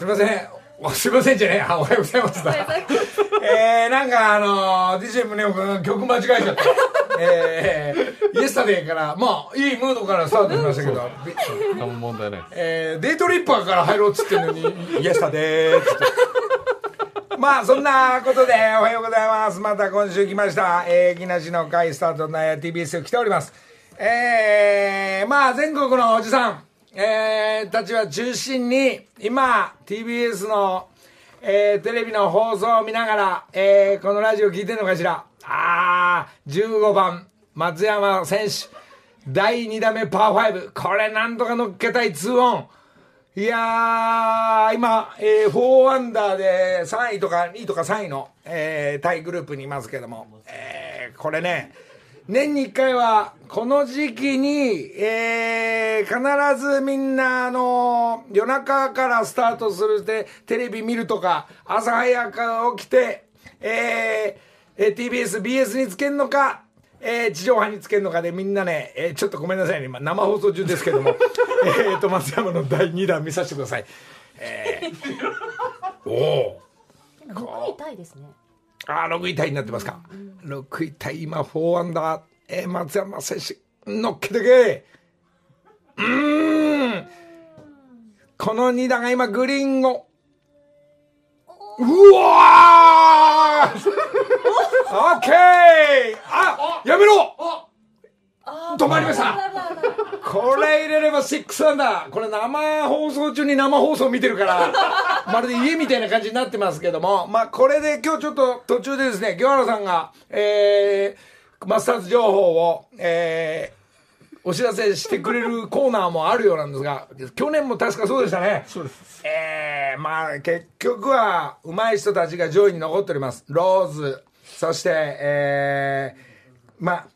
すみません。おすみませんじゃねえ。あおはようございますだ。えー、なんかあのー、DJ 宗岡が曲間違えちゃって。えー、イエスタデーから、まあ、いいムードからスタートしましたけど、び何も問題ないえー、デートリッパーから入ろうっつってんのに、イエスタデーっつって。まあそんなことでおはようございます。また今週来ました。えー、木梨の会スタートの TBS 来ております。えー、まあ全国のおじさん、えー、たちは中心に今 TBS の、えー、テレビの放送を見ながら、えー、このラジオ聞いてんのかしら？あー、15番松山選手。第2打目パー5。これなんとか乗っけたい2オン。いやー、今、えー、4アンダーで3位とか2位とか3位の、えー、タイグループにいますけども、えー、これね、年に1回は、この時期に、えー、必ずみんな、あの夜中からスタートするで、テレビ見るとか、朝早く起きて、えー、えー TBS、BS につけんのか、えー地上波につけるのかでみんなね、えーちょっとごめんなさいね、今生放送中ですけども、えっと、松山の第2弾見させてください。えー、おお6位タイですね。ああ、6位タイになってますか。6位タイ、今4アンダー、えー松山選手、乗っけてけ。うーん。この2打が今グリーンを、うわー！オッケー！あやめろ！止まりましたこれ入れれば6アンダーこれ生放送中に生放送見てるから まるで家みたいな感じになってますけどもまあこれで今日ちょっと途中でですね清原さんがえー、マスターズ情報をえーお知らせしてくれるコーナーもあるようなんですが、去年も確かそうでしたね。そうです。えー、まあ結局は上手い人たちが上位に残っております。ローズ、そして、えー、まあ、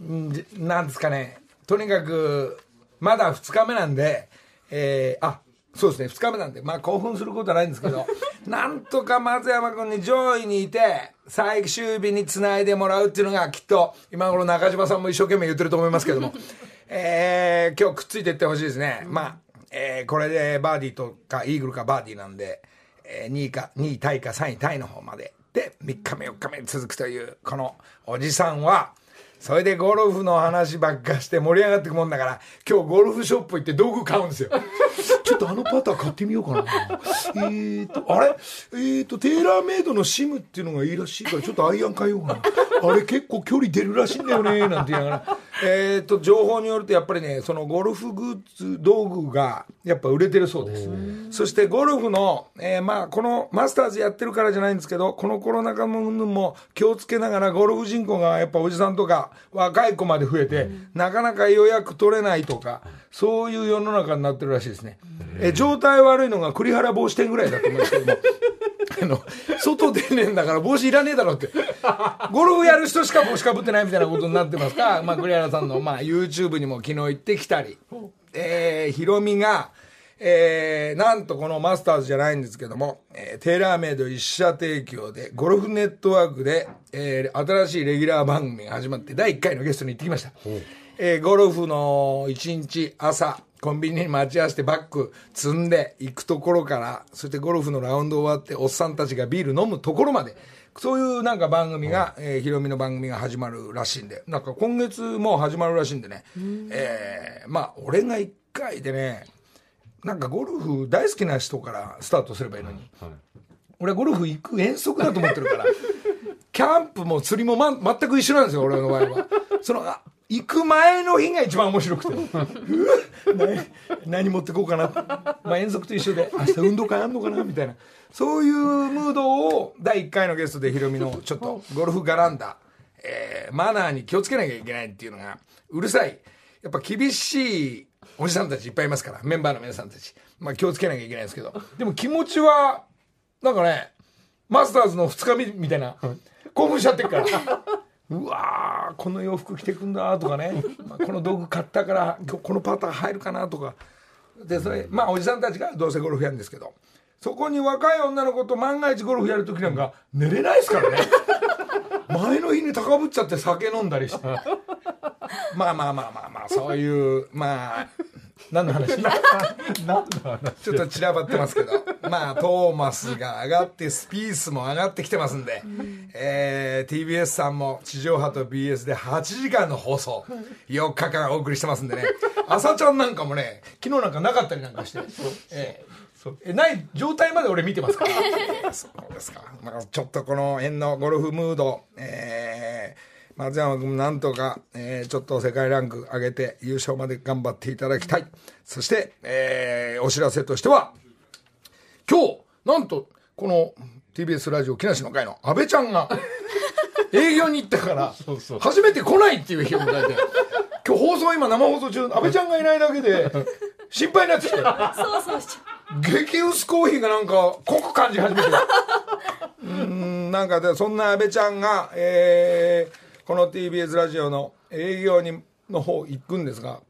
なんですかね、とにかく、まだ2日目なんで、えー、あ、そうですね、2日目なんで、まあ興奮することはないんですけど、なんとか松山君に上位にいて、最終日につないでもらうっていうのがきっと、今頃中島さんも一生懸命言ってると思いますけども、えー、今日くっついていってほしいですね。まあ、えー、これでバーディーとかイーグルかバーディーなんで、えー、2位か、2位タイか3位タイの方まで。で、3日目4日目に続くという、このおじさんは、それでゴルフの話ばっかして盛り上がってくもんだから、今日ゴルフショップ行って道具買うんですよ。ちょっとあのパター買ってみようかな。えーと、あれ？えーと、テーラーメイドのシムっていうのがいいらしいから、ちょっとアイアン買いようかな。あれ結構距離出るらしいんだよね、なんて言いながら。えーと、情報によるとやっぱりね、そのゴルフグッズ、道具がやっぱ売れてるそうです。そしてゴルフの、えーまあ、このマスターズやってるからじゃないんですけど、このコロナ禍もも気をつけながらゴルフ人口がやっぱおじさんとか若い子まで増えて、なかなか予約取れないとか、そういう世の中になってるらしいですね。えー状態悪いのが栗原帽子店ぐらいだと思うんですけども。あの、外出ねえんだから帽子いらねえだろって。ゴルフやる人しか帽子かぶってないみたいなことになってますから、まあ、栗原さんの、まあ、YouTube にも昨日行ってきたり、えー、ヒロミが、えー、なんとこのマスターズじゃないんですけども、えーテーラーメイド一社提供で、ゴルフネットワークで、えー新しいレギュラー番組が始まって、第1回のゲストに行ってきました。えーゴルフの一日朝、コンビニに待ち合わせてバッグ積んで行くところから、そしてゴルフのラウンド終わって、おっさんたちがビール飲むところまで、そういうなんか番組が、えーヒロミの番組が始まるらしいんで、なんか今月もう始まるらしいんでね、えーまあ、俺が1回でね、なんかゴルフ大好きな人からスタートすればいいのに、俺ゴルフ行く遠足だと思ってるから。キャンプも釣りも、ま、全く一緒なんですよ俺の場合は。そのあ行く前の日が一番面白くて。何持ってこうかな。まあ遠足と一緒で。明日運動会あんのかな？みたいな。そういうムードを第1回のゲストでヒロミのちょっとゴルフ絡んだ、えーマナーに気をつけなきゃいけないっていうのがうるさい。やっぱ厳しいおじさんたちいっぱいいますからメンバーの皆さんたち、まあ、気をつけなきゃいけないですけど。でも気持ちはなんかねマスターズの2日目みたいな興奮しちゃってるから。うわーこの洋服着てくんだとかね、まあ、この道具買ったから今日このパターン入るかなとか。でそれまあおじさんたちがどうせゴルフやるんですけど。そこに若い女の子と万が一ゴルフやる時なんか寝れないですからね。前の日に高ぶっちゃって酒飲んだりして まあまあまあまあまあそういうまあ何の話？何の話？ちょっと散らばってますけど、まあ、トーマスが上がって、スピースも上がってきてますんで、えー TBS さんも地上波と BS で8時間の放送、4日間お送りしてますんでね、朝ちゃんなんかもね、昨日なんかなかったりなんかして、えーえない状態まで俺見てますから。そうですか。まあ、ちょっとこの辺のゴルフムード、えー松山君なんとか、えーちょっと世界ランク上げて優勝まで頑張っていただきたい。そして、えーお知らせとしては、今日、なんと、この TBS ラジオ木梨の会の安倍ちゃんが 営業に行ったから初めて来ないっていう日を迎えて、今日放送今生放送中、安倍ちゃんがいないだけで心配になってきて、そうそうしちゃ激薄コーヒーがなんか濃く感じ始めて。る うーんなんかでそんな安倍ちゃんが、えーこの TBS ラジオの営業にの方行くんですが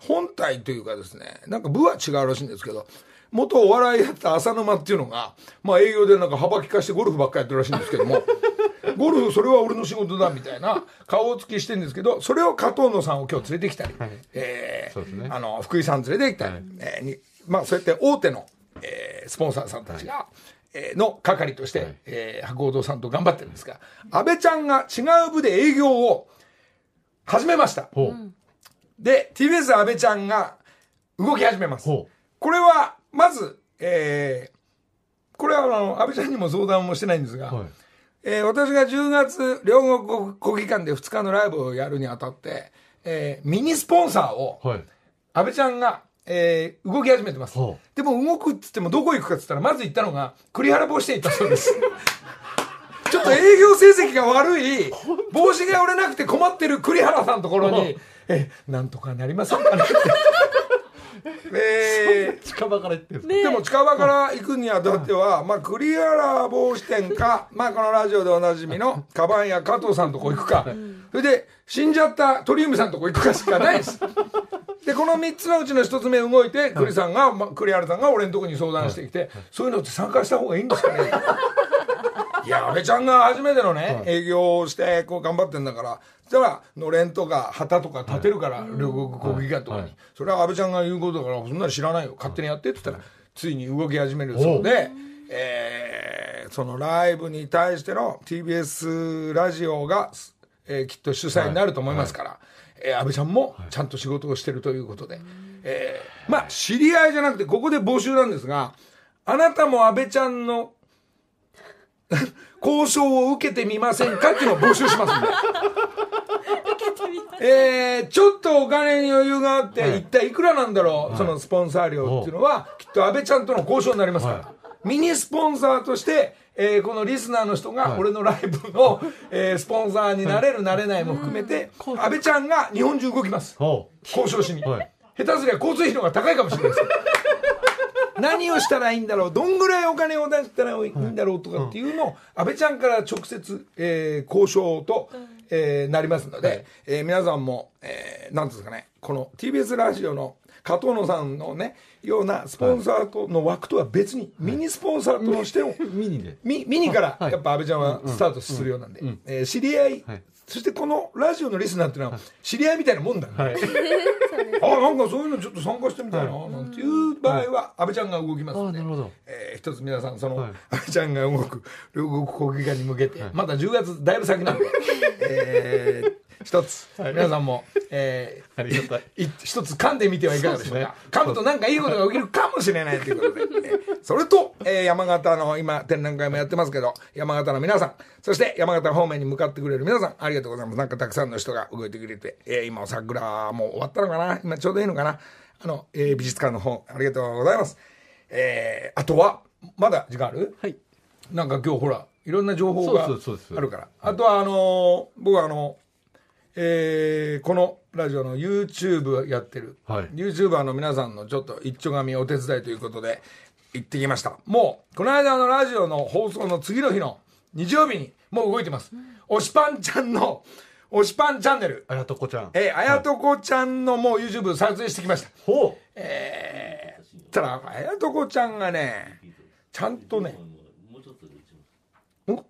本体というかですねなんか部は違うらしいんですけど元お笑いやった浅沼っていうのが、まあ、営業でなんか幅利かしてゴルフばっかりやってるらしいんですけども ゴルフそれは俺の仕事だみたいな顔つきしてるんですけどそれを加藤野さんを今日連れてきたり、えーそうですね。あの福井さん連れてきたり、えーにまあ、そうやって大手の、えースポンサーさんたちが、えーの係として、はい。えー博報堂さんと頑張ってるんですが安倍ちゃんが違う部で営業を始めました。で TBS 安倍ちゃんが動き始めます。ほこれはまず、えーこれはあの安倍ちゃんにも相談もしてないんですが、うはい。えー私が10月両国国技館で2日のライブをやるにあたって、えーミニスポンサーをはい。安倍ちゃんが、えー動き始めてます。でも動くっつってもどこ行くかっつったらまず行ったのが栗原帽子店行ったそうです。ちょっと営業成績が悪い帽子が売れなくて困ってる栗原さんのところにえなんとかなりませんかねってえー。近場から言ってる。んですでも近場から行くにあたっては、まあ、栗原帽子店か、まあ、このラジオでおなじみのカバンや加藤さんとこ行くか、それで死んじゃった鳥海さんとこ行くかしかないです。でこの3つのうちの1つ目動いて栗さんが、まあ、栗原さんが俺のとこに相談してきて、そういうのって参加した方がいいんですかね？いや安倍ちゃんが初めてのね、営業をしてこう頑張ってんだから。そしたらのれんとか旗とか立てるから、両国国技館とかに、はい。それは安倍ちゃんが言うことだからそんなの知らないよ。勝手にやってって言ったらついに動き始めるそう。で、えーそのライブに対しての TBS ラジオが、えーきっと主催になると思いますから、えー安倍ちゃんもちゃんと仕事をしてるということで、えーまあ知り合いじゃなくてここで募集なんですがあなたも安倍ちゃんの 交渉を受けてみませんかっていうのを募集しますんで。えー、ちょっとお金に余裕があって、はい。一体いくらなんだろう、そのスポンサー料っていうのは、きっと安倍ちゃんとの交渉になりますから、はミニスポンサーとして、えーこのリスナーの人がはい。俺のライブの、えースポンサーになれる、なれないも含めて、安倍ちゃんが日本中動きます。ほ交渉しに、はい。下手すりゃ交通費の方が高いかもしれないです何をしたらいいんだろう？どんぐらいお金を出したらいいんだろうとかっていうのを安倍ちゃんから直接、えー交渉と、えーなりますので、えー皆さんも、えーなんていうんですかねこの TBS ラジオの加藤野さんのねようなスポンサーとの枠とは別に、ミニスポンサーとしてのう ミニで。ミミニからはい。やっぱ安倍ちゃんはスタートするようなんで、えー知り合い、はいそしてこのラジオのリスナーっていうのは知り合いみたいなもんだ、ね。はい。あなんかそういうのちょっと参加してみたいな、なんていう場合は安倍ちゃんが動きますので、あなるほど。えー一つ皆さんその、はい。安倍ちゃんが動く両国国技館に向けて、まだ10月だいぶ先なんで、えー一つ、皆さんも、えーありがたい。い一つ噛んでみてはいかがでしょうか。ね。噛むとなんかいいことが起きるかもしれないということで、えーそれと、えー山形の今展覧会もやってますけど山形の皆さんそして山形方面に向かってくれる皆さんありがとうございます。なんかたくさんの人が動いてくれて、えー今桜もう終わったのかな？今ちょうどいいのかな？あの、えー美術館の方ありがとうございます。えーあとはまだ時間ある？はい。なんか今日ほらいろんな情報があるから。あとはあのー僕はあのえーこのラジオの YouTube やってる、はい。YouTuber の皆さんのちょっと一丁紙お手伝いということで行ってきました。もうこの間のラジオの放送の次の日の日曜日にもう動いてます、おしパンちゃんのおしパンチャンネル。あやとこちゃん。えーあやとこちゃんのもう YouTube 撮影してきました。ほえー、たらあやとこちゃんがねちゃんとねお？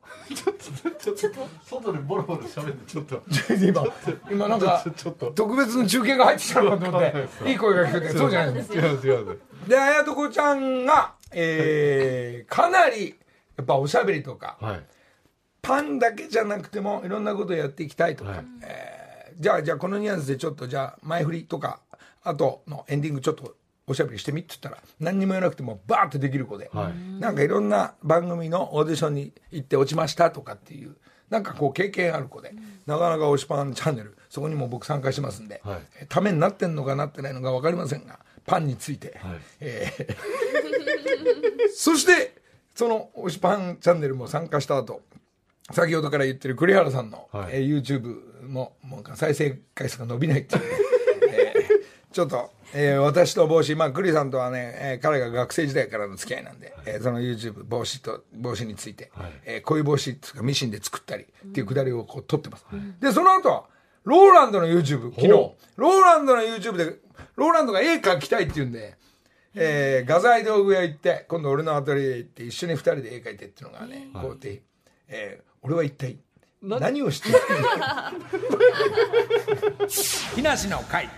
外でボロボロ喋ってちょっと今今なんかちょっと。特別の中継が入ってきたのかと思っていい声が聞こえてそうじゃないんです違う違う。で綾子ちゃんが、えー、かなりやっぱおしゃべりとかはい。パンだけじゃなくてもいろんなことをやっていきたいとか、はい。えーじゃあじゃあこのニュアンスでちょっとじゃあ前振りとかあとのエンディングちょっとおしゃべりしてみって言ったら何にも言わなくてもバーってできる子で、はい。なんかいろんな番組のオーディションに行って落ちましたとかっていうなんかこう経験ある子で、なかなか推しパンチャンネルそこにも僕参加してますんで、はい。えーためになってんのかなってないのか分かりませんがパンについて、はい。えー そしてその推しパンチャンネルも参加した後先ほどから言ってる栗原さんの、はい。えー YouTube ももう再生回数が伸びないっていう、えーちょっと、えー私と帽子まあ栗さんとはね、えー彼が学生時代からの付き合いなんで、えーその YouTube 帽子と帽子について、はい。えーこういう帽子っていうかミシンで作ったりっていうくだりをこう撮ってます、でその後はローランドの YouTube 昨日。ほローランドの YouTube でローランドが絵描きたいって言うんでえー画材道具屋行って今度俺のアトリエ行って一緒に二人で絵描いてっていうのがね、こうやって、えー俺は一体何をしている 木梨の会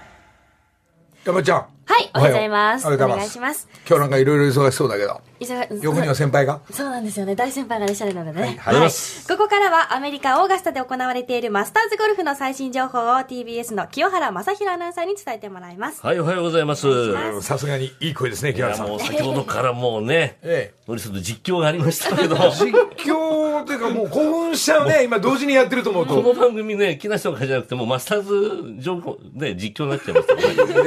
山ちゃんはい、おはようございます。おおはようございます願いします。今日なんかいろいろ忙しそうだけど忙横には先輩が？そうなんですよね。大先輩がいらっしゃるのでね。はいはい。ここからはアメリカ・オーガスタで行われているマスターズゴルフの最新情報を TBS の清原正宏アナウンサーに伝えてもらいます。はい、おはようございます。さすがにいい声ですね木や、原さんもう先ほどからもうね、えノリスの実況がありましたけど、こ実況というかもう興奮しちゃうね今同時にやってると思うとの番組ね、木梨とかじゃなくてもうマスターズ情報で実況になっちゃいました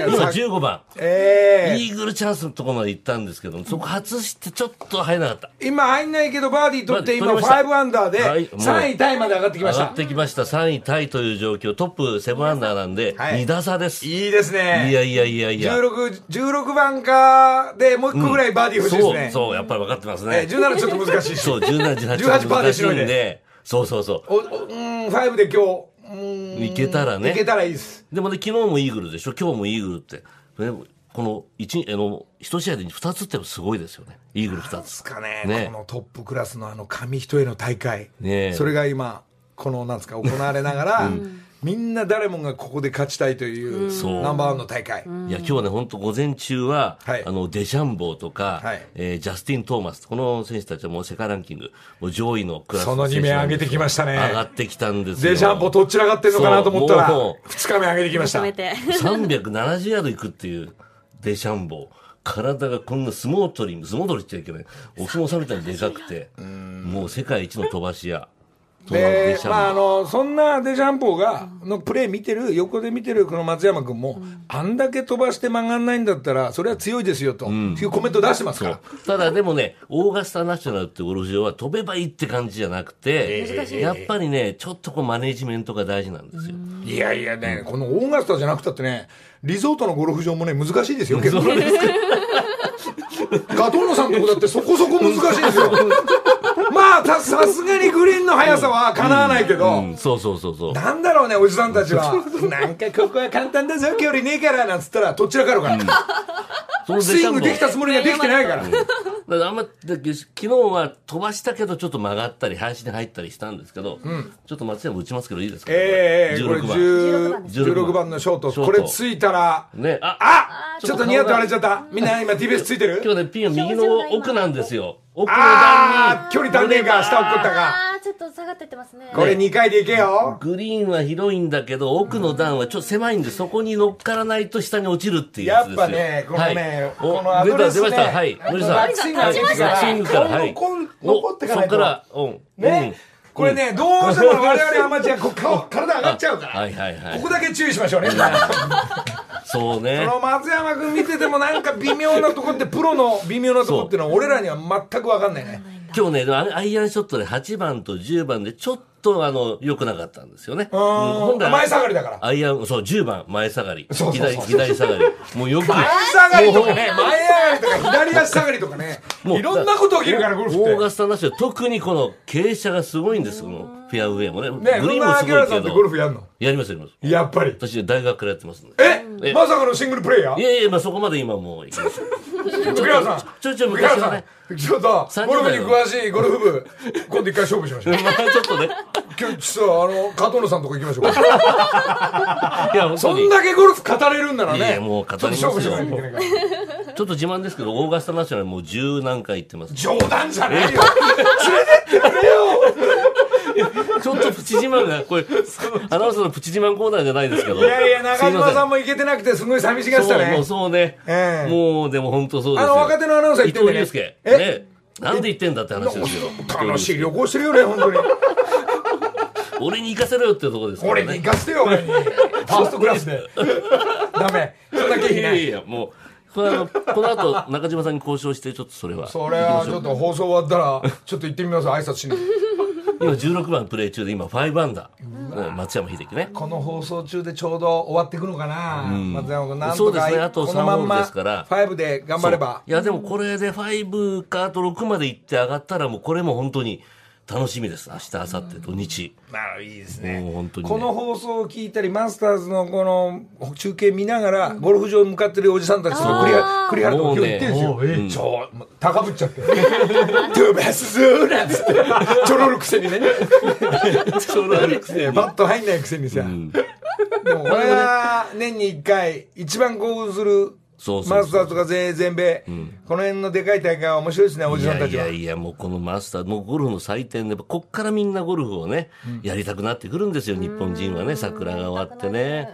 今15番。ええイーグルチャンスのところまで行ったんですけど、そこ外してちょっと入らなかった。今入んないけどバーディー取って今バーディー取りました5アンダーではいもう3位タイまで上がってきま上がしたってきました。3位タイという状況。トップ7アンダーなんで、はい2打差です。いいいですねやいやいやいや。16, 16番かでもう一個ぐらいバーディー欲しいですね、そう、そう、やっぱり分かってますえね。17ちょっと難しいしそう、17、18 18パーで難しいんで、そうそうそう。おおうん5で今日うんいけたらねいけたらいいですでもね、昨日もイーグルでしょ、今日もイーグルって。ねこの一あの一試合で2つってのすごいですよね。イーグル2つ。ですかねねこのトップクラスのあの紙一重の大会、ねえそれが今このなんですか行われながら、みんな誰もがここで勝ちたいというそうナンバーワンの大会、いや、今日はね、本当午前中は、はいあの、デシャンボーとか、はいえージャスティン・トーマス、この選手たちはもう世界ランキング、もう上位のクラスその2名上げてきましたね上がってきたんですよ。デシャンポどっちらがってんのかなと思ったらそうもう2日目上げてきました含めて。370ヤード行くっていうデシャンボー。体がこんな相撲取り、相撲取りって言っちゃいけない。お相撲さんみたいにでかくて、もう世界一の飛ばし屋。でまああのそんなデシャンポーがのプレー見てる横で見てるこの松山君も、あんだけ飛ばして曲がんないんだったらそれは強いですよと、いうコメント出してますから。ただでもね、オーガスタナショナルってゴルフ場は飛べばいいって感じじゃなくて、やっぱりね、ちょっとこうマネジメントが大事なんですよ。いやいやね、このオーガスタじゃなくたってね、リゾートのゴルフ場もね、難しいですよ、結構。ガトーノさんのとこだってそこそこ難しいですよ。まあ、たさすがにグリーンの速さはかなわないけど、うん、そうそうそうそう。なんだろうね、おじさんたちは。なんかここは簡単だぞ、距離ねえから、なんつったら、どっちらかるから。スイングできたつもりができてないから。だからあんま、だ昨日は飛ばしたけど、ちょっと曲がったり、林に入ったりしたんですけど、ちょっと松山打ちますけどいいですか、ええこれ16番。10 16 16番のショート。これついたら、ね、あ、あちょっとニヤッと割れちゃった。みんな今 TBS ついてる？今日ね、ピンは右の奥なんですよ。奥の段に。距離足んねえか、下落っこったか。あー、ちょっと下がってってますね。これ2回でいけよ。グリーンは広いんだけど、奥の段はちょっと狭いんで、そこに乗っからないと下に落ちるっていうやつですよ。やっぱねこのねはい、このアドレスね出た、出ました。はい。森さん。バックスイングがはい出てからバックスイングから、はい。こう残ってかないとおそこから、うん。ね、これね、どうしても我々アマチュア、こう顔、体上がっちゃうから。はいはいはい。ここだけ注意しましょうね。そそうね。の松山君見ててもなんか微妙なとこって、プロの微妙なとこっていうのは俺らには全く分かんないね。今日ね、アイアンショットで8番と10番でちょっとあの、良くなかったんですよね。ん本来前下がりだからアイアン、そう、10番前下がり。そうそうそう左、左下がり。もうよく。前下がりとかね、前上がりとか左足下がりとかね、もういろんなこと起きるから、ゴルフって。オーガスタナショナル特にこの傾斜がすごいんです、このフェアウェイもね。ね、グリーンもすごいけ明さんってゴルど。フやんの？やりますやります。やっぱり。私大学からやってますんで。え？えまさかのシングルプレイヤー？いやいや、まあそこまで今もう行きましょう。栗原さんちょいちょい栗原さ昔はね。んちょっと30ゴルフに詳しいゴルフ部今度一回勝負しましょう まあちょっとね。今日ちょっとあの加藤野さんとこ行きましょうか いや、本そ。んだけゴルフ語れるんならねいやもう語りますよちょっと自慢ですけど、オーガスタナショナルもう十何回行ってます。冗談じゃないよ連れてってくれよちょっとプチ自慢が、これ、アナウンサーのプチ自慢コーナーじゃないですけど。いやいや中島さんもも行けてなくてすごい寂しがってたそう、もねうそうね。ええもう、でも本当そうですよ。あの若手のアナウンサー言ってんだよね伊藤祐え介。ね。なんで言ってんだって話ですよ。楽しい旅行してるよね本当に 俺に行かせろよっていうところですからね。俺に行かせてよ俺にファーストクラスでダメそんな経費ないいやいや、もう、このあの この後、中島さんに交渉して、ちょっとそれは。それはちょっと放送終わったらちょっと行ってみます挨拶しに今16番プレイ中で、今5アンダー。うん。松山英樹ね。この放送中でちょうど終わっていくのかな、松山君。なんそうとかですね。あとこのまん3ホールまですから5で頑張れば。いや、でもこれで5か、あと6まで行って上がったら、もうこれも本当に楽しみです。明日、明後日、土日。なるいいですもう本当に、ね。この放送を聞いたりマスターズのこの中継見ながらゴルフ場に向かってるおじさんたちと栗原栗原と今日言ってるんですよ。ねえちょ高ぶっちゃって「飛ばすぞ」なんつって。ちょろるくせにね。ちょろるくせに。バット入んないくせにさ、でもこれは年に1回一番興奮するそうそうそう。マスターズとか全全米、この辺のでかい大会は面白いですねおじさんたちは。やいや、もうこのマスター、もうゴルフの祭典で、こっからみんなゴルフをね、やりたくなってくるんですよ、日本人はね、桜が終わってね。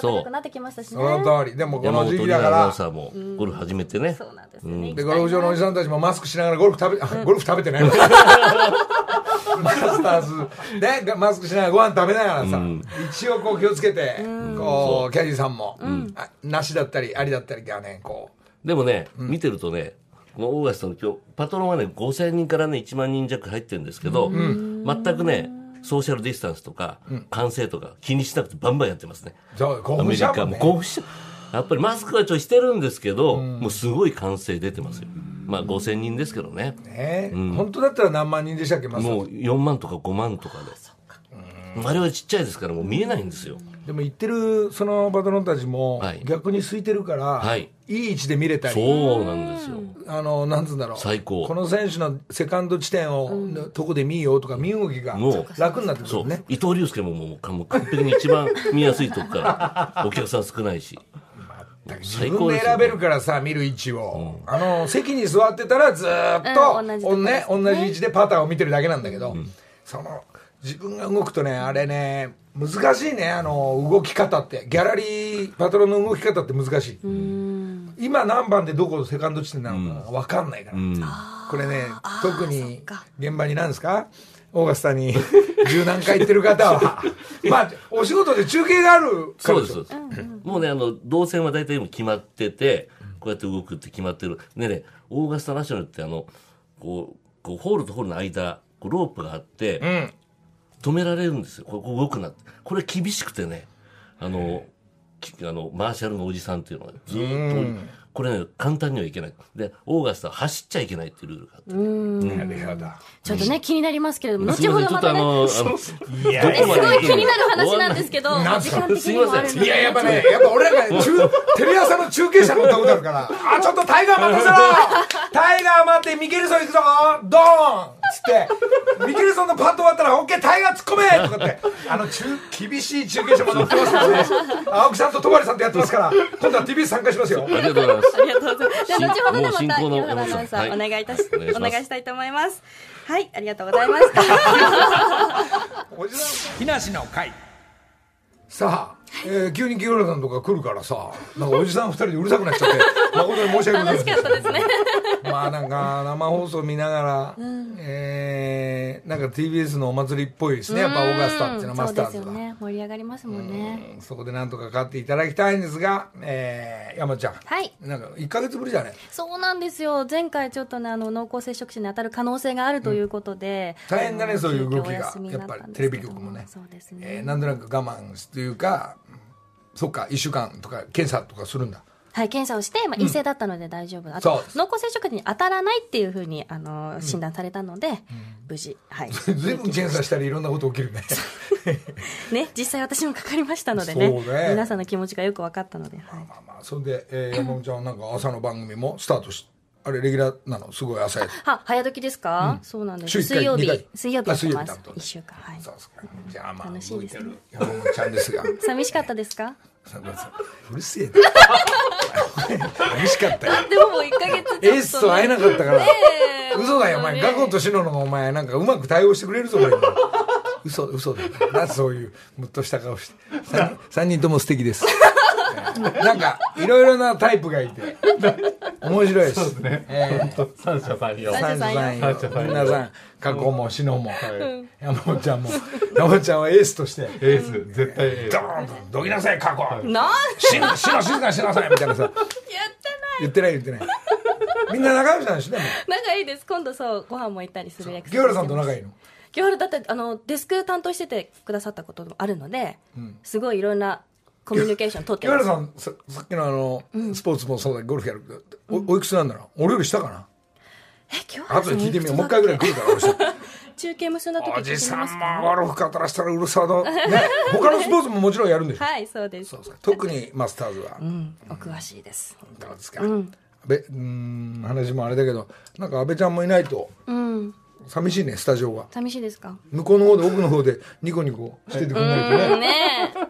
そう暖かく。なってきましたしね。その通り。でもこの山本時期だかリアナウンらサーもゴルフ始めてね。そうなんですよね、でゴルフ場のおじさんたちもマスクしながらゴルフ食べ、あゴルフ食べてない。マスターズ。でマスクしながらご飯食べながらさ、一応こう気をつけて、こうキャディーさんも、あなしだったりありだったりがねこでもね、見てるとね、このオーガスタの今日、パトロンはね、5000人からね、1万人弱入ってるんですけど、全くね、ソーシャルディスタンスとか、歓声とか気にしなくてバンバンやってますね。アメリカも興奮し。やっぱりマスクはちょいしてるんですけど、もうすごい歓声出てますよ。まあ5000人ですけどね。ね、本当だったら何万人でしたっけマスターズもう4万とか5万とかで。我々ちっちゃいですからもう見えないんですよ。でも行ってるそのパトロンたちもはい。逆に空いてるから、はい。いい位置で見れたり。そうなんですよ。あのなんつうんだろう。最高。この選手のセカンド地点を、どこで見ようとか見動きがもう楽になってくるね。伊藤隆介ももうもう完璧に一番見やすいとこから お客さん少ないし。自最高ですよ分で選べるからさ見る位置を、あの席に座ってたらずーっと、うん同じね。同じ位置でパターを見てるだけなんだけど、その自分が動くとねあれね難しいねあの動き方って。ギャラリーパトロンの動き方って難しい。今何番でどこセカンド地点なのか分かんないから、これね特に現場に何ですか？オーガスタに十何回行ってる方は。まあお仕事で中継がある。からそうです、そうです。もうね、あの、動線は大体もう決まってて、こうやって動くって決まってる。でね、オーガスタナショナルってあの、こう、こうホールとホールの間、ロープがあって、うん止められるんですよ。ここ動くなって。これ厳しくてね、あの、あの、マーシャルのおじさんっていうのがずっと、これね、簡単にはいけない。で、オーガスタは走っちゃいけないっていうルールがあって。ちょっとね、気になりますけれども、後ほどまたね、すごい気になる話なんですけど、時間的にもあるので。いや、やっぱね、やっぱ俺らが中、テレ朝の中継車乗ったことあるから、あ、ちょっとタイガー待たせろタイガー待って、ミケルソン行くぞ。ドーンつって、ミケルソンのパット終わったら、オッケー、タイガー突っ込めとかって、あの中、厳しい中継車も乗ってますからね、青木さんと戸張さんとやってますから、今度は TBS 参加しますよ。ありがとうございます。ありがとうございます。じゃあ、後ほどね、また、もう進行の清原アナウンサー、はいお願いいたし、お願いしますお願いしたいと思います。はい、ありがとうございました。おじさん、木梨の会。さあ、えー急に清原さんとか来るからさ、なんかおじさん二人でうるさくなっちゃって、誠に申し訳ございません楽したですね。まあなんか生放送見ながら、えーなんか TBS のお祭りっぽいですねやっぱオーガスタっていうのはマスターズがね。盛り上がりますもんね。うんそこでなんとか勝っていただきたいんですが、えー、山ちゃんはい。なんか1か月ぶりじゃねそうなんですよ。前回ちょっとね、あの、濃厚接触者に当たる可能性があるということで。大変だねそういう動きがやっぱりテレビ局もねそうですね。えーなんとなく我慢というかそっか1週間とか検査とかするんだはい、検査をして、まあ、陰性だったので大丈夫。あとそうで、す濃厚接触に当たらないっていうふうに、あの、診断されたので、無事、はい。ずいぶん検査したらいろんなこと起きるね。ね、実際私もかかりましたのでね。ね皆さんの気持ちがよく分かったので、はい。まあまあ、それで、えー、山本ちゃんはなんか朝の番組もスタートし、あれ、レギュラーなの？すごい朝やは、早時ですか、そうなんです。水曜日、水曜日やってます週間、はい。そうですか。じゃあまあ、楽しいですねちゃんですが。寂しかったですか？うるせえな。寂しかったよ。でももう1ヶ月。エースと会えなかったから。え嘘だよ、お前。ねガコとシノのお前、なんかうまく対応してくれるぞ、俺に。嘘、嘘だよ。な、そういう、むっとした顔して。三人三人とも素敵です。なんか、いろいろなタイプがいて、面白いです。そうですね。ええ本当三者三様。三者三様三者三様皆さん、過去もシノも、はい。山本ちゃんも、山本ちゃんはエースとして、エース、絶対エース。ドーンと、どきなさい、過去。なんしの、しの、静かにしなさい、みたいなさ。言ってない言ってない。みんな仲良しなんでしょ、でも。仲いいです。今度そう、ご飯も行ったりする約清原さんと仲いいの？清原だって、あの、デスク担当しててくださったこともあるので、すごいいろんなコミュニケーション取ってます。さん、ささっきのあの、スポーツもそうだゴルフやるけど、おおいくつなんだろう？俺より下かな？え、清原後さんで聞いてみよう。もう一回ぐらい来るから、俺下。中継結んだ時おじさんもゴルフ語らしたらうるさいの。ね。他のスポーツももちろんやるんでしょ？はい、そうです。そうそう特にマスターズは。うん、お詳しいです。どうですか。安倍、うーん、話もあれだけど、なんか安倍ちゃんもいないと、うん、寂しいね、スタジオが。寂しいですか？向こうの方で、奥の方で、ニコニコしててくれないとね。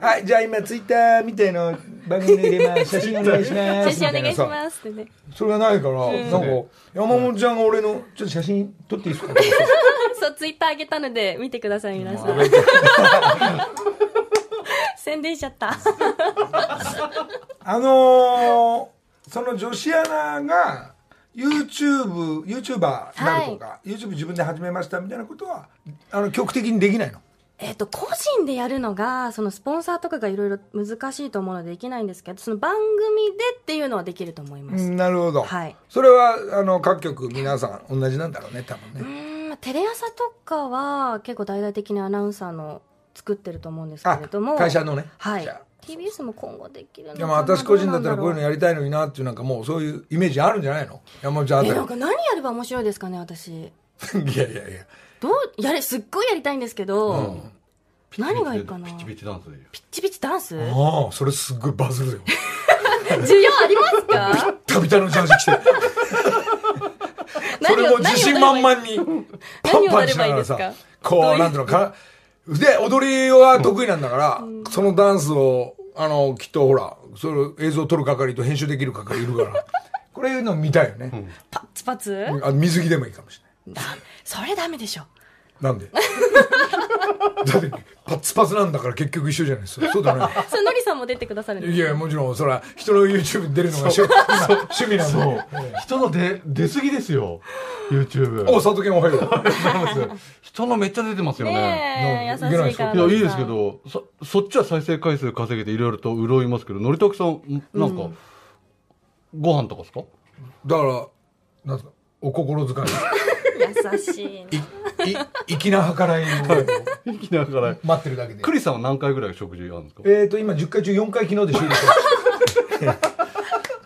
はい、じゃあ今ツイッターみたいの番組に入れます。写真お願いします。写真お願いしますってね。それがないから、なんか、山本ちゃんが俺の、ちょっと写真撮っていいですか？そう、ツイッターあげたので、見てください、皆さん。宣伝しちゃった。あのー、その女子アナが、YouTube、YouTuber になるとか、YouTube 自分で始めましたみたいなことは、あの、極的にできないの？えっと、個人でやるのが、そのスポンサーとかがいろいろ難しいと思うのでできないんですけど、その番組でっていうのはできると思います。なるほど。はいそれは、あの、各局皆さん同じなんだろうね、多分うね。ーん、まあテレ朝とかは結構大々的にアナウンサーの作ってると思うんですけれども。あ会社のねはい。TBS も今後できるのかな。でも私個人だったらこういうのややりたいのになっていうなんかもうそういうイメージあるんじゃないの？山本ちゃんあたりえなんか何やれば面白いですかね私。いやいやいや。どうやれすっごいやりたいんですけど、何がいいかな？ピチピチダンスで。ピッチピチダンス？需ああ、それすっごいバズるよ。要ありますか？タビタのジャージ着て。それも自信満々に、パンパンしながらさこう、なんていうのか、で、踊りは得意なんだから、そのダンスを、あの、きっとほら、それ映像撮る係と編集できる係いるから、これいうの見たいよね。パッツパツ、あ水着でもいいかもしれない。だそれダメでしょなんで？だって、パッツパツなんだから結局一緒じゃないですか。そうだね。それのりさんも出てくださるんですいや、もちろん、それは、人の YouTube に出るのが趣味なんで。。人の出、出過ぎですよ。YouTube。お、佐藤健おは よう。人のめっちゃ出てますよね。優しいからいや、いいですけど、そ、そっちは再生回数稼げていろいろと潤いますけど、のりたくさん、んなんか、ご飯とかですか？だから、なんですか、お心遣い。優しいな。いい、粋な計らいを。粋な計らい。待ってるだけで。クリさんは何回ぐらい食事あるんですか？えっと、今10回中4回昨日で終了。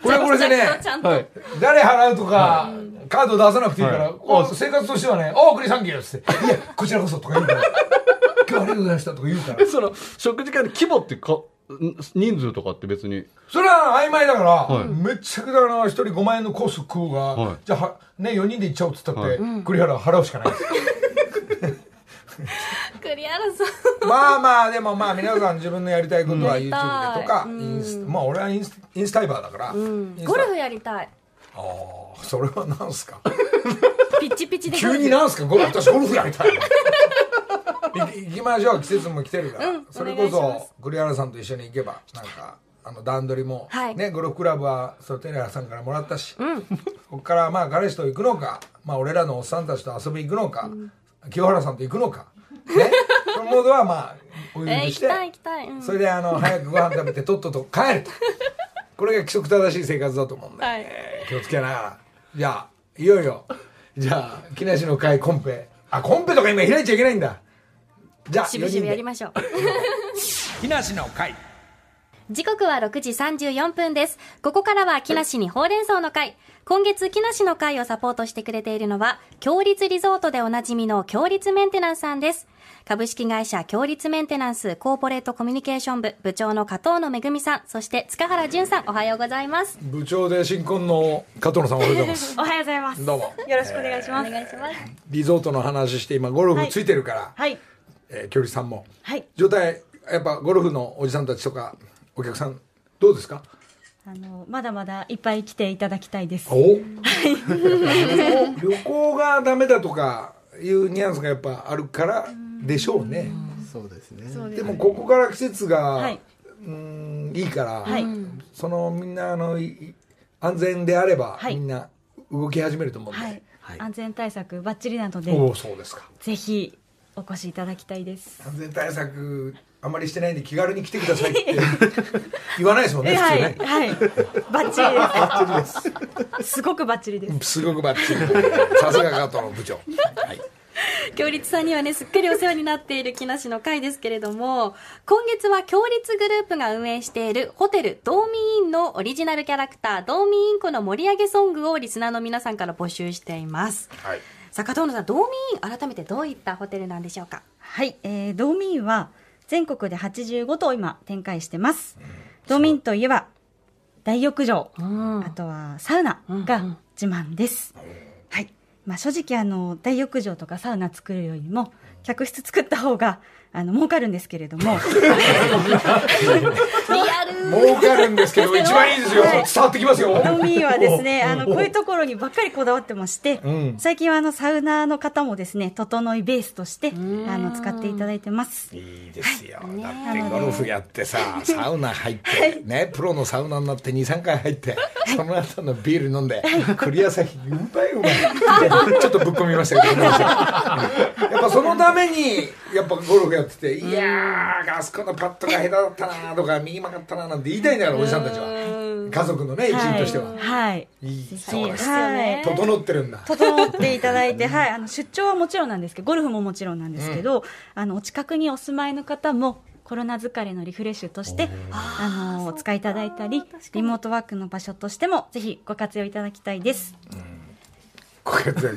これはこれでね、はい。誰払うとか、カード出さなくていいから、はい。生活としてはね、おー、クリサンキューって、いや、こちらこそとか言うから、今日はありがとうございましたとか言うから。その、食事会の規模ってか、ん人数とかって別に。それは曖昧だから、はい。めっちゃくちゃな、一人5万円のコース食うが、はい。じゃあは、ね、4人で行っちゃおうっつったって、はい。栗原は払うしかない。です。栗原さんまあまあ、でもまあ皆さん自分のやりたいことはうん YouTube でとか、うん。インスタ、まあ俺はインスインスタイバーだから、うん。ゴルフやりたい。ああ、それはなんすか？ピッチピチで急になんすか？ゴルフ、私ゴルフやりたいの。い行きましょう、季節も来てるから。うんそれこそ、栗原さんと一緒に行けば、なんか、あの段取りも、はいね、ゴルフクラブは、そう、テレラさんからもらったし、うんここからまあ彼氏と行くのか、まあ俺らのおっさんたちと遊び行くのか、清原さんと行くのか、ね、そのモードはまあ、お許えー、しして、行きたい行きたい、うんそれであの、早くご飯食べてとっとと帰ると。これが規則正しい生活だと思うんで、はいえー気をつけながら。じゃあ、いよいよ、じゃあ、木梨の会コンペ。あ、コンペとか今開いちゃいけないんだ。じゃあ、しぶしぶやりす。ましょう 木梨の会。時刻は6時34分です。ここからは木梨にほうれん草の会。今月木梨の会をサポートしてくれているのは、強立リゾートでおなじみの強立メンテナンスさんです。株式会社強立メンテナンスコーポレートコミュニケーション部部長の加藤野めぐみさん、そして塚原淳さん、おはようございます。部長で新婚の加藤野さんおはようございます おはようございます。どうもよろしくお願いします。お願いします。リゾートの話して今ゴルフついてるから、はい。えー、距離さんも。はい。状態やっぱゴルフのおじさんたちとかお客さんどうですか？あの、まだまだいっぱい来ていただきたいです。お旅行 旅行がダメだとかいうニュアンスがやっぱあるからでしょうね。そうですね。そうでもここから季節が、はい。うんいいから、はい。そのみんなあのい安全であれば、はい。みんな動き始めると思うんで、はい。はい。安全対策バッチリなので、おおそうですか。ぜひお越しいただきたいです。安全対策あまりしてないんで気軽に来てくださいって 言わないですもんねはい。ね、はい。バッチリです。すごくバッチリです。すごくバッチリさすが加藤の部長、はい、強立さんにはね、すっかりお世話になっている木梨の会ですけれども、今月は強立グループが運営しているホテルドーミーインのオリジナルキャラクター、ドーミーインコの盛り上げソングをリスナーの皆さんから募集しています。はいさあ、加藤野さん、ドーミーイン、改めてどういったホテルなんでしょうか？はい。えー、ドーミーンは全国で85棟今展開してます。ドーミーンといえば大浴場、んあとはサウナが自慢です。はい。まあ正直あの大浴場とかサウナ作るよりも客室作った方があの儲かるんですけれども、儲かるんですけど一番いいですよ、伝わってきますよ。ドーミーンはですね、あのこういうところにばっかりこだわってまして、うん。最近はあのサウナーの方もですね、整いベースとしてあの使っていただいてます。いいですよ、だってゴルフやってさサウナ入って、ねプロのサウナになって23回入ってその後のビール飲んでクリア先うまいうまい。ちょっとぶっ込みましたけど やっぱそのためにやっぱゴルフやってていやーあそこのパットが下手だったなとか右曲がったななんて言いたいんだからおじさんたちは。家族のね一員としては、はい。い、いそうですはい。整ってるんだ。整っていただいて、はい、あの出張はもちろんなんですけど、ゴルフももちろんなんですけど、あのお近くにお住まいの方も。コロナ疲れのリフレッシュとして、あのお使いいただいたり、リモートワークの場所としてもぜひご活用いただきたいです。こうやって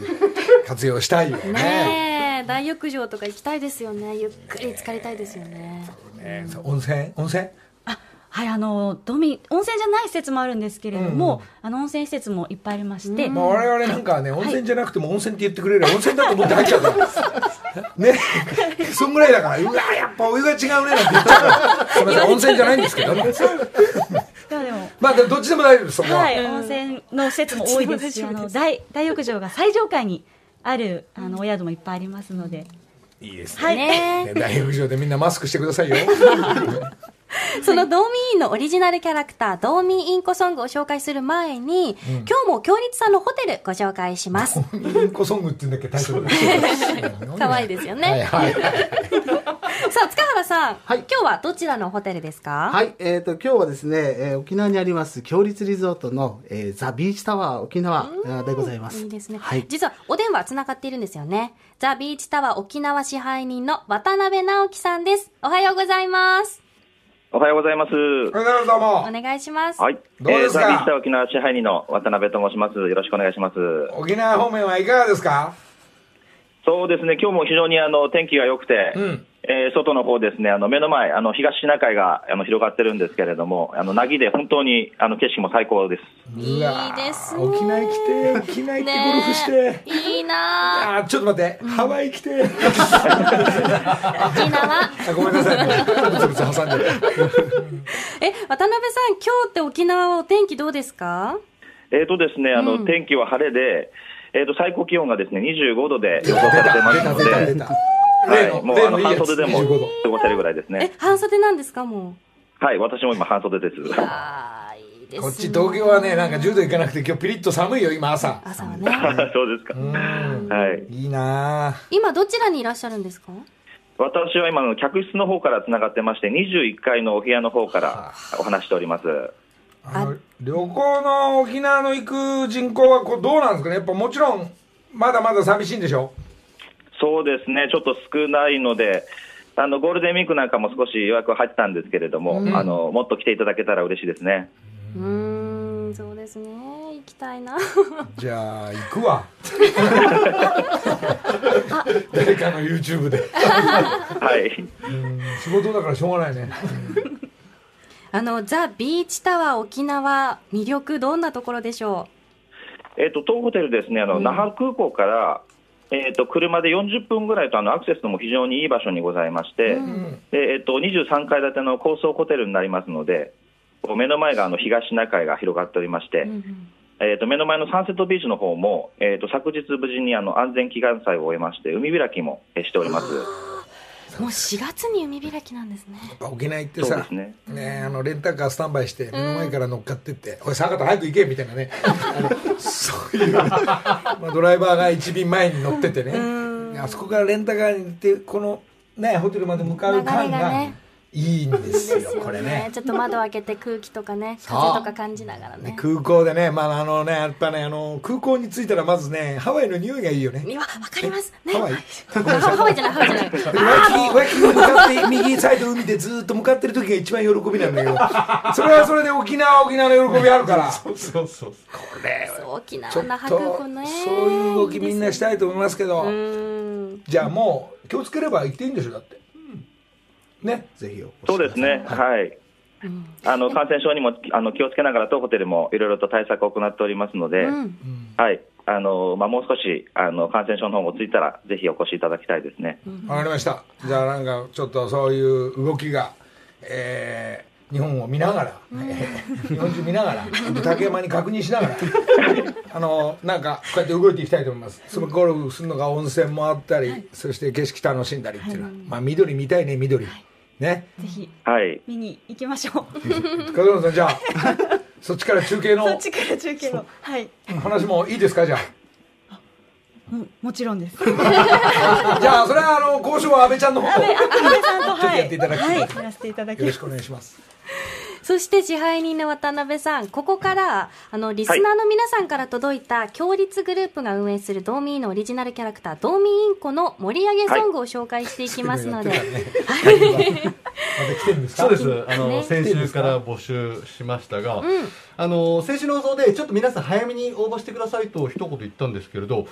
活用したいよねねえ大浴場とか行きたいですよね。ゆっくり浸かりたいですよね。ね。そう温泉？温泉？あ、はい、あのドミ温泉じゃない施設もあるんですけれども、あの温泉施設もいっぱいありまして、まあ、我々なんかはね、温泉じゃなくても温泉って言ってくれる温泉だと思って入っちゃうから。ね。そんぐらいだから、うわ、やっぱお湯が違うねなんて言っちゃうから。すみません、温泉じゃないんですけどね。でもでも。まあ、どっちでも大丈夫です、そこは。はい、温泉の施設も多いですし、あの大大浴場が最上階にあるあのお宿もいっぱいありますので、いいですね。はい、ねね大浴場でみんなマスクしてくださいよ。そのドーミーインのオリジナルキャラクター、ドーミーインコソングを紹介する前に、今日も強立さんのホテルご紹介します。インコソングって言うんだっけ、タイトル。可愛いですよね。はいはい。さあ、塚原さん、はい今日はどちらのホテルですか？はい、えっ、と、今日はですね、えー沖縄にあります、強立リゾートの、えーザ・ビーチタワー沖縄えーでございます。いいですね。はい。実はお電話つながっているんですよね。ザ・ビーチタワー沖縄支配人の渡辺直樹さんです。おはようございます。おはようございます。おはようございます、どうもお。願いします。はい。どうですか？えーザ・ビーチタ沖縄支配人の渡辺と申します。よろしくお願いします。沖縄方面はいかがですか？そうですね、今日も非常にあの天気が良くて、うんえー外の方ですね、あの目の前、あの東シナ海があの広がってるんですけれども、あの凪で本当にあの景色も最高です。いいですね沖縄来て、沖縄行ってゴルフして。いいなあーちょっと待って、ハワイ来て。ぁ沖縄。あごめんなさい。え、渡辺さん、今日って沖縄はお天気どうですか？えーとですね、あの、天気は晴れで、えーと最高気温がですね25度で予想されてますの出た出で、た。はい、もうあの半袖でも25度。過ごせるぐらいですえね。、半袖なんですかもはい、私も今半袖です。いいですね。こっち東京はね、なんか10度いかなくて今日ピリッと寒いよ、今朝。朝はね。そうですか。はい。いいなぁ。今どちらにいらっしゃるんですか？私は今の客室の方からつながってまして、21階のお部屋の方からお話しております。あの旅行の沖縄の行く人口はこうどうなんですかね？やっぱもちろん、まだまだ寂しいんでしょ？そうですね、ちょっと少ないので、あのゴールデンウィークなんかも少し予約入ってたんですけれども、あのもっと来ていただけたら嬉しいですね。うーんそうですね。行きたいな。じゃあ行くわ。誰かの YouTube で。はい。仕事だからしょうがないね。あのザ・ビーチタワー沖縄魅力どんなところでしょえっ、と当ホテルですね、あの、那覇空港から。えっと車で40分ぐらいとあのアクセスも非常にいい場所にございまして、でえっと23階建ての高層ホテルになりますので、目の前があの東シナ海が広がっておりまして、えっと目の前のサンセットビーチの方も、えっと昨日無事にあの安全祈願祭を終えまして、海開きもえしております。うもう4月に海開きなんですね。沖縄行ってさね。ねあのレンタカースタンバイして目の前から乗っかってって「おい坂田早く行け」みたいなね。そういう、まあ、ドライバーが一便前に乗っててね。あそこからレンタカーに行ってこのねホテルまで向かう流れ感ががねいいんですよですよこれね。ちょっと窓開けて空気とかね風とか感じながらね。空港でね、まあ、あのね、やっぱね、あの、空港に着いたらまずね、ハワイの匂いがいいよね。いやわかります。ね。ハワイ。ハハワイ。じゃないハワイじゃない。ワイキキ、ワイキ向かって、右サイド海でずっと向かってる時が一番喜びなんだけど、それはそれで沖縄は沖縄の喜びあるから、そうそうそうこれそう沖縄那覇空と港ねそういう動きみんなしたいと思いますけど。じゃあもう気をつければ行っていいんでしょだってねぜひそうですね。はい。あの感染症にもあの気をつけながら当ホテルもいろいろと対策を行っておりますので、うん。はい。あのまあもう少しあの感染症の方も落ち着いたらぜひお越しいただきたいですね。わかりました。じゃあなんかちょっとそういう動きがえー日本を見ながら、えー日本中見ながらで竹山に確認しながら あのなんかこうやって動いていきたいと思います。そのゴルフするのが温泉もあったり、そして景色楽しんだりっていうのは、まあ緑見たいね緑、ね。ぜひはい。見に行きましょう。風間さんじゃあ そっちから中継のそっちから中継のはい。話もいいですかじゃあ？ももちろんです。じゃあそれはあの交渉は安倍ちゃんの方。安倍さんとちょっとはいやっていただきはいやらせていただきます。よろしくお願いしますそして支配人の渡辺さん、ここからあのリスナーの皆さんから届いた共立グループが運営するドーミーのオリジナルキャラクター、ドーミーインコの盛り上げソングを紹介していきますので、そうですかそうです。あの、ね。先週から募集しましたが、あの、先週の放送で、ちょっと皆さん早めに応募してくださいと一言言ったんですけれど、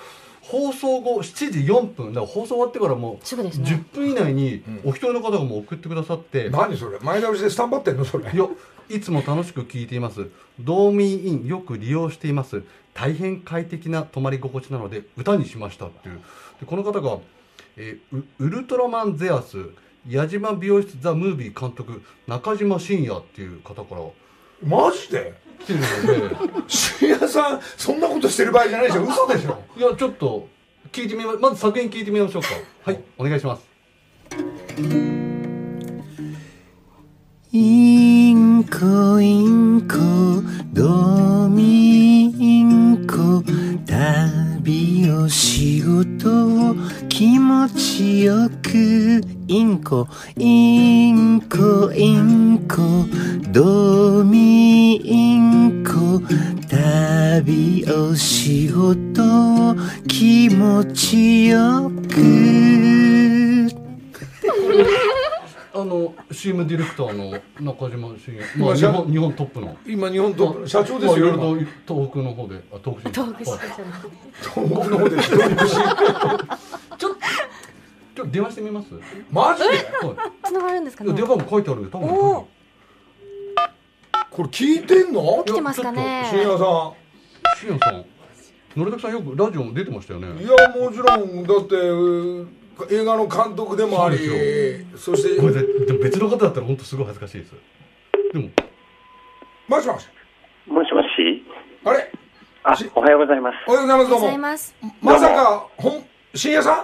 放送後7時4分、だから放送終わってからもう、すぐですね。10分以内にお一人の方がもう送ってくださって、何それ？前倒しでスタンバってんのそれ？いや、いつも楽しく聞いています。ドーミーインよく利用しています。大変快適な泊まり心地なので歌にしましたっていう。でこの方が、えーウウルトラマンゼアス、矢島美容室ザ・ムービー監督、中島信也っていう方から。マジで？来てるので、深夜さんそんなことしてる場合じゃないでしょ。嘘でしょ。いや、ちょっと聞いてみま、まず作品聞いてみましょうか。はい、お願いします。インコインコドミインコ美を仕事を気持ちよくインコインコインコドミインコ旅を仕事を気持ちよく。あの、CM ディレクターの中島信也、まあ、日本日本トップの。今日本と社長ですまあいろよいろと東北の方で、あ東北東北市。はい。東北の方で東北市。ちょっと、ちょっと電話してみます？マジで？はい。つながるんですかね？いや電話番号書いてあるよ。多分。おー。これ聞いてんの？来てますかね？深夜さしん。さん、のりたくさんよくラジオも出てましたよね。んいやもちろん。だってう映画の監督でもありそしてごめんなさい。でも別の方だったら本当すごい恥ずかしいです。でも、もしもしもしもし？あれ？あし、おはようございます。おはようございますどうもますまさか本深夜さん？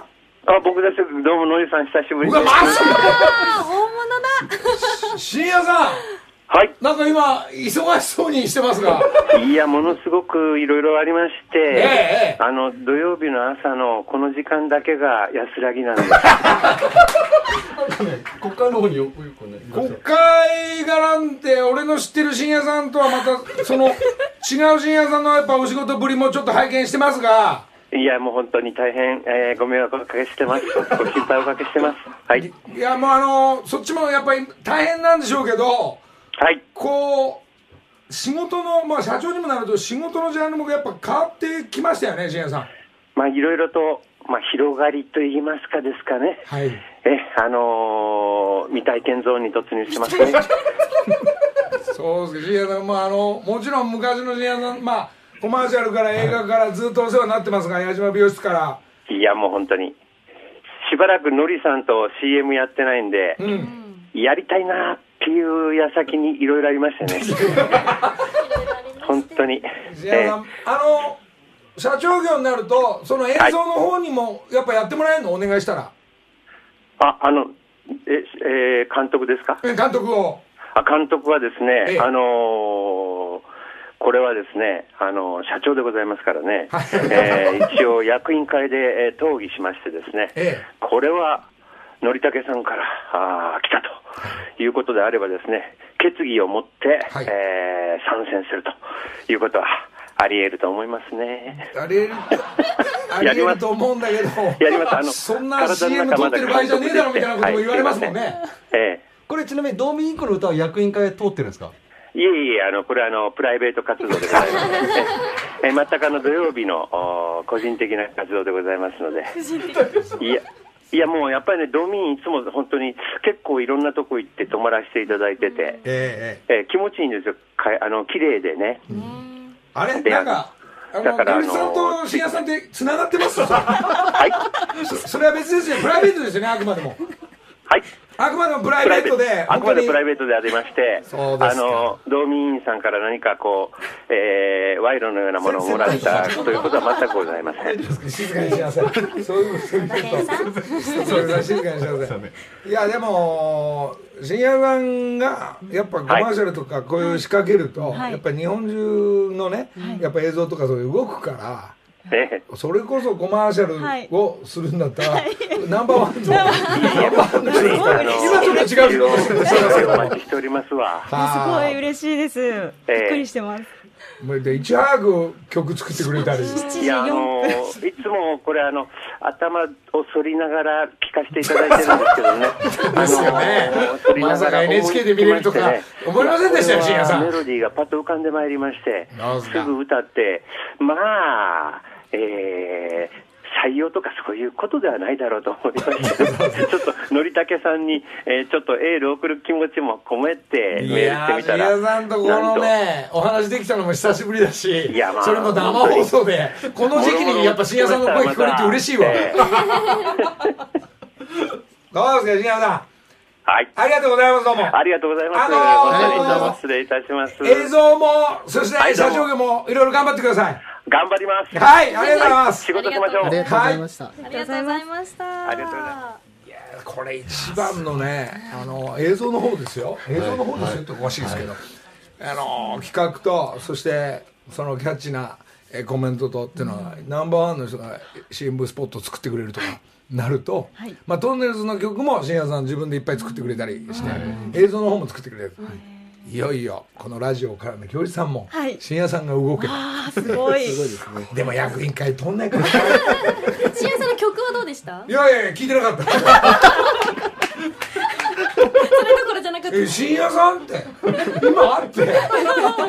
あ、僕です。どうも、のりさん、久しぶりうわです。マジあ本物だ深夜さんはい。なんか今忙しそうにしてますがいや、ものすごくいろいろありまして、ええあの、土曜日の朝のこの時間だけが安らぎなんです。ね、国会の方によくよくね、国る会がなんて俺の知ってる深夜さんとはまたその違う深夜さんのやっぱお仕事ぶりもちょっと拝見してますがえいや、もう本当に大変、えーご迷惑をおかけしてます。ご心配をおかけしてます。はい。いや、もうあの、そっちもやっぱり大変なんでしょうけど、はい。こう、仕事の、まあ社長にもなると仕事のジャンルもやっぱ変わってきましたよね、深夜さん。まあ、いろいろと、まあ、広がりと言いますかですかね。はい。え、あのー未体験ゾーンに突入してますね。そうですけど、深夜さん、まああの、もちろん昔の深夜さん、まあ、コマーシャルから映画からずっとお世話になってますが、矢島美容室から。いや、もう本当に。しばらくのりさんと CM やってないんで、うん。やりたいなっていう矢先にいろいろありましたね。本当に。深夜さん、あの、社長業になると、その映像の方にも、やっぱやってもらえるの？お願いしたら。あ、あの、え、えー監督ですか？え監督を。あ監督はですね、ええ。あのーこれはですね、あの社長でございますからね、はい。えー一応役員会で、えー討議しましてですね、え。これは、のりたけさんからあー来たということであればですね、決議を持って、はいえー参戦するということはあり得ると思いますね。ありえる、ありえると思うんだけど、やりますあのそんな CM 撮ってる場合じゃねえだろみたいなことも言われますもんはいね。えこれちなみにドーミーインコの歌は役員会通ってるんですか？えいえいえ、あの、これはあの、プライベート活動でございます。ええ全くあの、土曜日のお個人的な活動でございますので。いや、いやもうやっぱりね、ドミーンいつも本当に結構いろんなとこ行って泊まらせていただいてて、えええええー気持ちいいんですよ。かあの、綺麗でね。あれでなんか、あの、だからガリさんあのと深夜さんって繋がってます？はい。そそれは別ですよ。プライベートですよね、あくまでも。はい。あくまでもプライベートで、あくまでプライベベートでありまして、あの、道民員さんから何かこう、えー、賄賂のようなものをもらったということは全くございません。静かにしなさい。そういう、そういうこと。それは静かにしなさい。いや、でも、深夜さんが、やっぱコマーシャルとかこういう仕掛けると、はいやっぱり日本中のね、やっぱ映像とかそういう動くから、ねそれこそコマーシャはいルをするんだったら、ナンバーワンの、ナンバーワンの人今ちょっと違うお待ちしておりますわ。すごい嬉しいです。びっくりしてます。もうでいち早く曲作ってくれたり。7いや、あ時4の分。いつもこれ、あの、頭を反りながら聞かせていただいてるんですけどね。ですよねまさか NHK で見れるとか思い思いませんでしたよ深夜さんメロディーがパッと浮かんでまいりましてすぐ歌って、まあ、えー採用とかそういうことではないだろうと思いまして、ちょっと、のりたけさんに、えーちょっとエールを送る気持ちも込めていメールしてみたら、皆さんとこのね、お話できたのも久しぶりだし、いやまあそれも生放送で、この時期にやっぱ深夜さんの声聞こえるって嬉しいわ。えー どうですか、深夜さん。はい。ありがとうございます、どうも。ありがとうございます。あのー本当にどうも失礼いたします。映像も、そして社長業もいろいろ頑張ってください。頑張ります。はい、ありがとうございます。仕事しましょう。ありがとうございました。ありがとうございました。ありがとうございまこれ一番のね、あの映像の方ですよ。映像の方ですよっておかしいですけど、あの企画とそしてそのキャッチなえコメントとっていうのは、ナンバーワンの人が CM スポットを作ってくれるとか。なると、まあトンネルズの曲も深夜さん自分でいっぱい作ってくれたりして、映像の方も作ってくれる、いよいよこのラジオからの教授さんも、はい。深夜さんが動けばあーすごい。でも役員会取んないから深夜さんの曲はどうでした？いやいやいや聞いてなかった。それどころじゃなくて。え深夜さんって。今あって。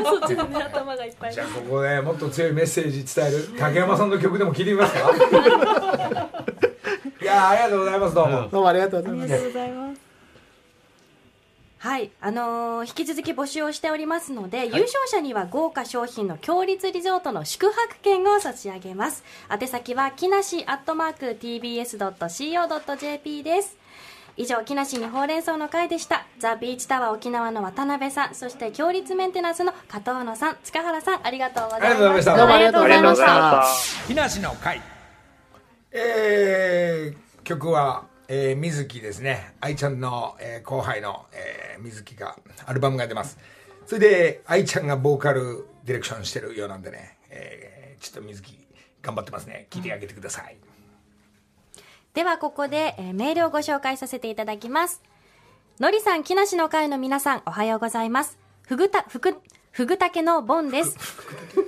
そっちのね、頭がいっぱい。じゃあここでもっと強いメッセージ伝える竹山さんの曲でも聞いてみますか？いやありがとうございますどうも、どうもありがとうございますありが。とうございます。はい、あのー引き続き募集をしておりますので、優勝者には豪華商品の強立リゾートの宿泊券を差し上げます。宛先は、木梨アットマーク tbs.co.jp です。以上、木梨にほうれん草の会でした。ザ・ビーチタワー沖縄の渡辺さん、そして強立メンテナンスの加藤野さん、塚原さん、ありがとうございました。ありがとうございましたどうもありがとうございま。した。木梨の会えー、曲は、えー、水木ですね愛ちゃんの、えー後輩の、えー、水木がアルバムが出ますそれで愛ちゃんがボーカルディレクションしてるようなんでね、えー、ちょっと水木頑張ってますね聞いてあげてください、ではここで、えーメールをご紹介させていただきます。のりさん、木梨の会の皆さん、おはようございます。ふぐた、ふく、ふぐたけのボンです。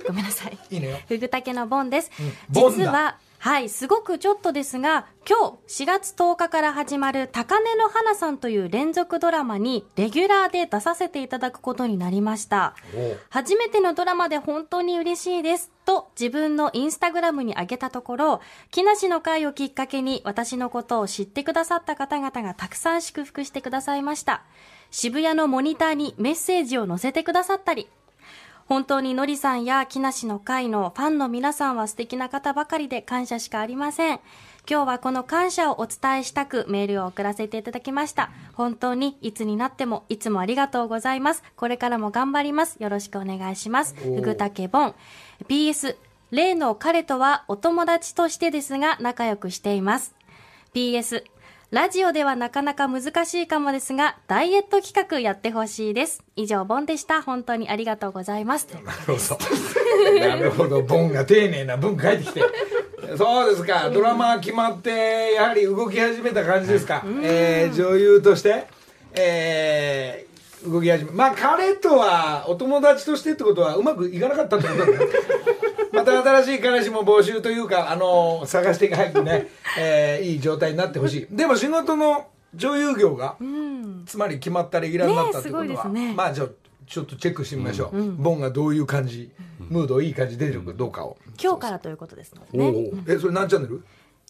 ごめんなさい。いいのよふぐたけのボンです。ボンだ実は、はい、すごくちょっとですが、今日4月10日から始まる高根の花さんという連続ドラマにレギュラーで出させていただくことになりました。初めてのドラマで本当に嬉しいです。と自分のインスタグラムに上げたところ、木梨の会をきっかけに私のことを知ってくださった方々がたくさん祝福してくださいました。渋谷のモニターにメッセージを載せてくださったり、本当にのりさんや木梨の会のファンの皆さんは素敵な方ばかりで感謝しかありません。今日はこの感謝をお伝えしたくメールを送らせていただきました。本当にいつになってもいつもありがとうございます。これからも頑張ります。よろしくお願いします。ふぐたけぼん。PS、例の彼とはお友達としてですが仲良くしています。PS、ラジオではなかなか難しいかもですが、ダイエット企画やってほしいです。以上、ボンでした。本当にありがとうございます。なるほど。なるほど。ボンが丁寧な文書いてきて。そうですか。ドラマ決まって、やはり動き始めた感じですか。えー女優として、えー動き始め。まあ、彼とはお友達としてってことはうまくいかなかったってことだね。また新しい彼氏も募集というか、あの探していかないとね、えーいい状態になってほしい。でも仕事の女優業が、つまり決まったレギュラーになったってことは、ねね。まあちょちょっとチェックしてみましょう、ボンがどういう感じ、ムードいい感じ出てるかどうかを、今日からということですのでおね。おえそれ何チャンネル？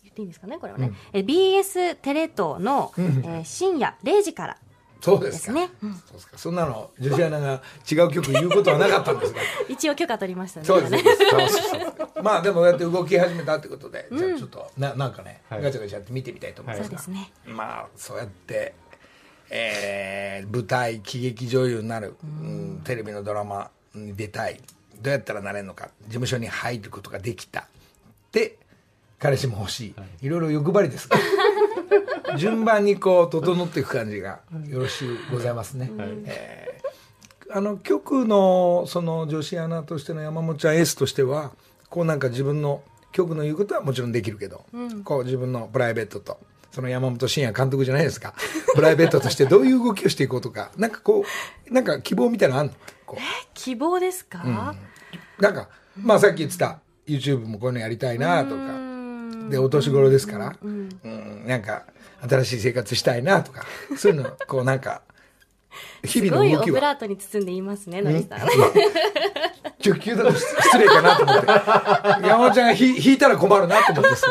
言っていいんですかね、これはね。え BS テレ東の、えー深夜0時からそうですすね。うん。そうですか。そんなの女子アナが違う曲言うことはなかったんですが。一応許可取りましたね。そうですまあでもやって動き始めたってことで、じゃあちょっとななんかね、ガチャガチャやって見てみたいと思います。が、そうですね。まあそうやって、えー舞台喜劇女優になる、うん。テレビのドラマに出たい。どうやったらなれるのか。事務所に入ることができた。で彼氏も欲しい、い、ろいろ欲張りです。が順番にこう整っていく感じがよろしゅうございますね、えーあの局のその女子アナとしての山本ちゃん S としてはこうなんか自分の局の言うことはもちろんできるけど、こう自分のプライベートとその山本慎也監督じゃないですか。プライベートとしてどういう動きをしていこうとかなんかこうなんか希望みたいなのあんの？こ希望ですか、うなんかまあさっき言ってた YouTube もこういうのやりたいなとか。でお年頃ですから、うん。なんか新しい生活したいなとかそういうのこうなんか 日々の動きはブラートに包んで言いますね、のりさん。直球だと失礼かなと思って。山本ちゃんがひ引いたら困るなと思ってさ。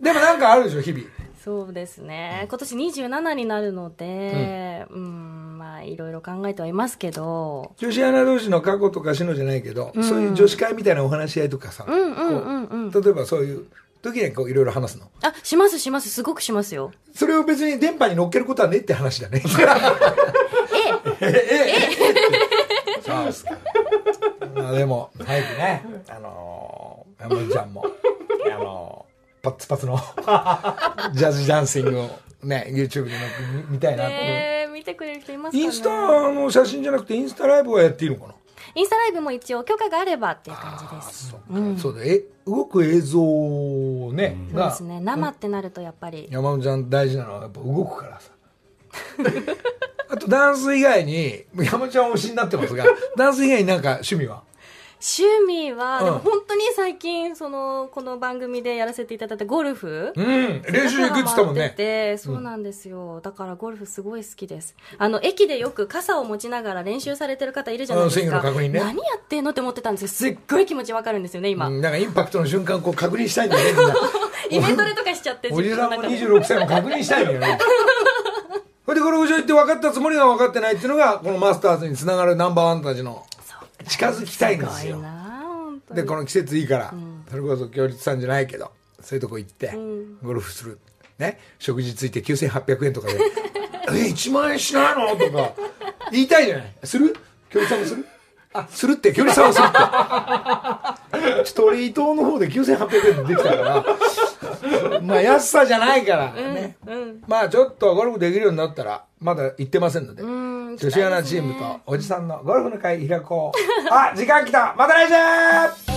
でもなんかあるでしょ、日々。そうですね。今年27になるので、うん、まあ、いろいろ考えてはいますけど、女子アナ同士の過去とかしのじゃないけど、そういう女子会みたいなお話し合いとかさ、うんうんうんうん。こう例えばそういう時にこういろいろ話すの。あ、しますします。すごくしますよ。それを別に電波に乗っけることはねって話だね。ええええ そうですか。まあでも、早くね、あのー、山本ちゃんも、あのー、パッツパツの ジャズダンシングをね、YouTube で見見たいなと思う。えー、見てくれる人いますかねインスタの写真じゃなくてインスタライブはやっていいのかな？インスタライブも一応許可があればっていう感じです。そうか、そうだえ動く映像ね、がそうですね。生ってなるとやっぱり、山本ちゃん大事なのはやっぱ動くからさ。あとダンス以外に山本ちゃん推しになってますがダンス以外になんか趣味は？趣味は、うん。でも本当に最近、その、この番組でやらせていただいたゴルフ。うん。練習行くって言ってたもんね。そうなんですよ。だからゴルフすごい好きです。あの、駅でよく傘を持ちながら練習されてる方いるじゃないですか。ね。何やってんのって思ってたんですけど、すっごい気持ちわかるんですよね、今。うんなんかインパクトの瞬間こう確認したいんだよね イベントでとかしちゃって、おじさんも自分の中で。26歳も確認したいんだよね。それでゴルフ場行って分かったつもりが分かってないっていうのがこのマスターズにつながるナンバーワンたちの近づきたいんですよ。でこの季節いいから、それこそ強立さんじゃないけどそういうとこ行って、ん。ゴルフする。ね。食事ついて9800円とかで「え1万円しないの?」とか言いたいじゃない。する？強立さんもする？あするって強立さんはするって。ちょっと俺伊藤の方で9800円でできたから まあ安さじゃないから。ね、まあちょっとゴルフできるようになったらまだ行ってませんので、ん女子アナチームとおじさんのゴルフの会開こう。あ時間来た。また来週